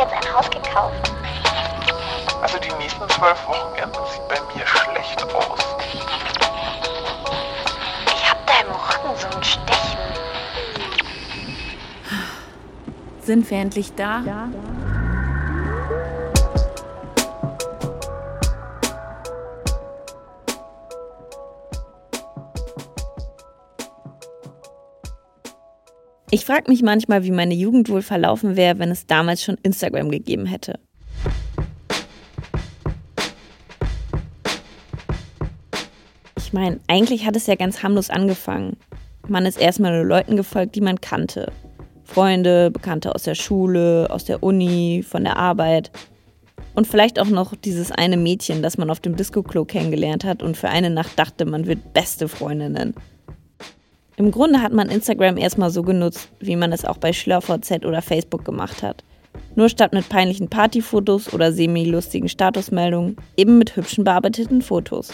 jetzt ein Haus gekauft. Also die nächsten zwölf Wochenenden sieht bei mir schlecht aus. Ich hab da im Rücken so ein Stechen. Sind wir endlich da? Ja. Ich frage mich manchmal, wie meine Jugend wohl verlaufen wäre, wenn es damals schon Instagram gegeben hätte. Ich meine, eigentlich hat es ja ganz harmlos angefangen. Man ist erstmal nur Leuten gefolgt, die man kannte. Freunde, Bekannte aus der Schule, aus der Uni, von der Arbeit. Und vielleicht auch noch dieses eine Mädchen, das man auf dem Disco-Klo kennengelernt hat und für eine Nacht dachte, man wird beste Freundinnen. Im Grunde hat man Instagram erstmal so genutzt, wie man es auch bei SchülerVZ oder Facebook gemacht hat. Nur statt mit peinlichen Partyfotos oder semi-lustigen Statusmeldungen, eben mit hübschen bearbeiteten Fotos.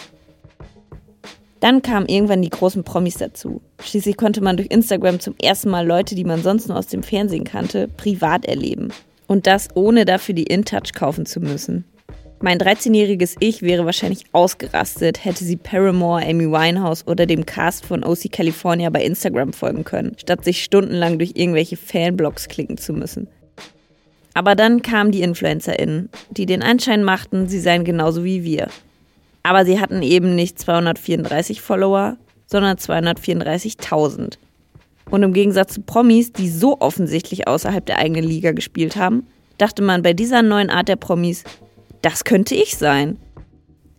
Dann kamen irgendwann die großen Promis dazu. Schließlich konnte man durch Instagram zum ersten Mal Leute, die man sonst nur aus dem Fernsehen kannte, privat erleben. Und das ohne dafür die InTouch kaufen zu müssen. Mein 13-jähriges Ich wäre wahrscheinlich ausgerastet, hätte sie Paramore, Amy Winehouse oder dem Cast von OC California bei Instagram folgen können, statt sich stundenlang durch irgendwelche Fanblogs klicken zu müssen. Aber dann kamen die InfluencerInnen, die den Anschein machten, sie seien genauso wie wir. Aber sie hatten eben nicht 234 Follower, sondern 234.000. Und im Gegensatz zu Promis, die so offensichtlich außerhalb der eigenen Liga gespielt haben, dachte man bei dieser neuen Art der Promis, das könnte ich sein.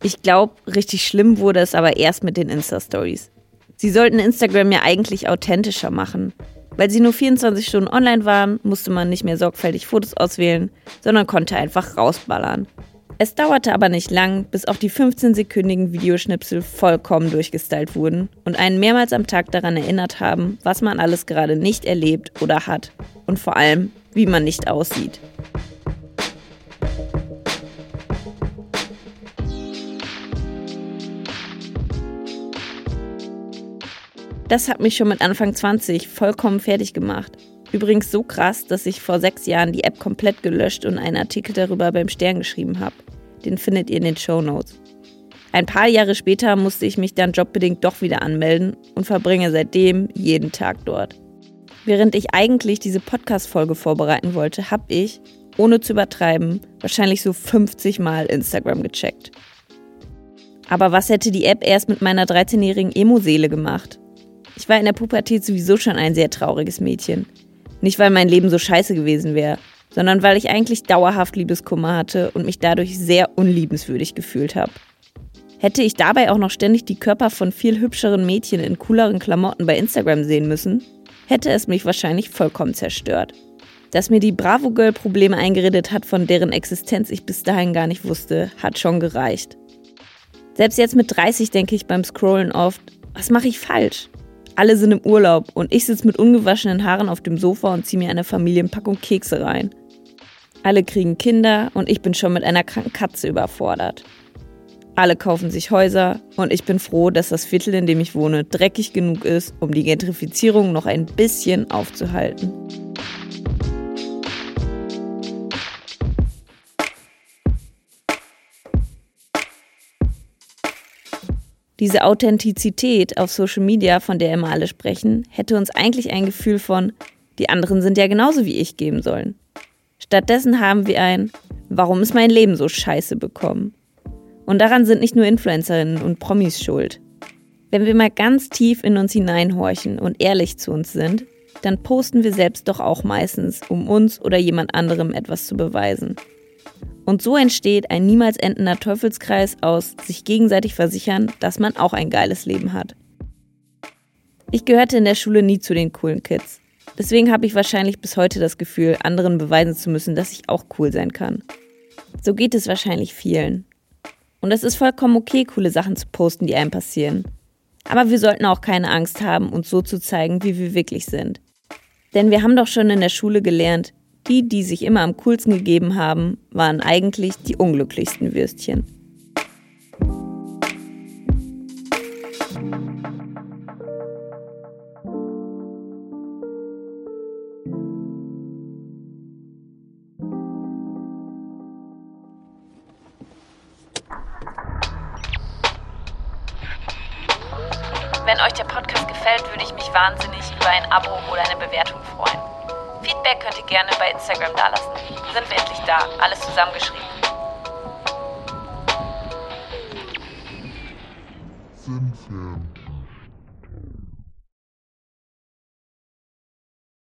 Ich glaube, richtig schlimm wurde es aber erst mit den Insta-Stories. Sie sollten Instagram ja eigentlich authentischer machen. Weil sie nur 24 Stunden online waren, musste man nicht mehr sorgfältig Fotos auswählen, sondern konnte einfach rausballern. Es dauerte aber nicht lang, bis auch die 15-sekündigen Videoschnipsel vollkommen durchgestylt wurden und einen mehrmals am Tag daran erinnert haben, was man alles gerade nicht erlebt oder hat und vor allem, wie man nicht aussieht. Das hat mich schon mit Anfang 20 vollkommen fertig gemacht. Übrigens so krass, dass ich vor sechs Jahren die App komplett gelöscht und einen Artikel darüber beim Stern geschrieben habe. Den findet ihr in den Show Notes. Ein paar Jahre später musste ich mich dann jobbedingt doch wieder anmelden und verbringe seitdem jeden Tag dort. Während ich eigentlich diese Podcast-Folge vorbereiten wollte, habe ich, ohne zu übertreiben, wahrscheinlich so 50 Mal Instagram gecheckt. Aber was hätte die App erst mit meiner 13-jährigen Emo-Seele gemacht? Ich war in der Pubertät sowieso schon ein sehr trauriges Mädchen. Nicht, weil mein Leben so scheiße gewesen wäre, sondern weil ich eigentlich dauerhaft Liebeskummer hatte und mich dadurch sehr unliebenswürdig gefühlt habe. Hätte ich dabei auch noch ständig die Körper von viel hübscheren Mädchen in cooleren Klamotten bei Instagram sehen müssen, hätte es mich wahrscheinlich vollkommen zerstört. Dass mir die Bravo Girl Probleme eingeredet hat, von deren Existenz ich bis dahin gar nicht wusste, hat schon gereicht. Selbst jetzt mit 30 denke ich beim Scrollen oft, was mache ich falsch? Alle sind im Urlaub und ich sitze mit ungewaschenen Haaren auf dem Sofa und ziehe mir eine Familienpackung Kekse rein. Alle kriegen Kinder und ich bin schon mit einer kranken Katze überfordert. Alle kaufen sich Häuser und ich bin froh, dass das Viertel, in dem ich wohne, dreckig genug ist, um die Gentrifizierung noch ein bisschen aufzuhalten. Diese Authentizität auf Social Media, von der immer alle sprechen, hätte uns eigentlich ein Gefühl von, die anderen sind ja genauso wie ich geben sollen. Stattdessen haben wir ein, warum ist mein Leben so scheiße bekommen? Und daran sind nicht nur Influencerinnen und Promis schuld. Wenn wir mal ganz tief in uns hineinhorchen und ehrlich zu uns sind, dann posten wir selbst doch auch meistens, um uns oder jemand anderem etwas zu beweisen. Und so entsteht ein niemals endender Teufelskreis aus sich gegenseitig versichern, dass man auch ein geiles Leben hat. Ich gehörte in der Schule nie zu den coolen Kids. Deswegen habe ich wahrscheinlich bis heute das Gefühl, anderen beweisen zu müssen, dass ich auch cool sein kann. So geht es wahrscheinlich vielen. Und es ist vollkommen okay, coole Sachen zu posten, die einem passieren. Aber wir sollten auch keine Angst haben, uns so zu zeigen, wie wir wirklich sind. Denn wir haben doch schon in der Schule gelernt, die, die sich immer am coolsten gegeben haben, waren eigentlich die unglücklichsten Würstchen. Wenn euch der Podcast gefällt, würde ich mich wahnsinnig über ein Abo oder eine Bewertung freuen. Feedback könnt ihr gerne bei Instagram dalassen. Sind wir endlich da, alles zusammengeschrieben. Sind Fan.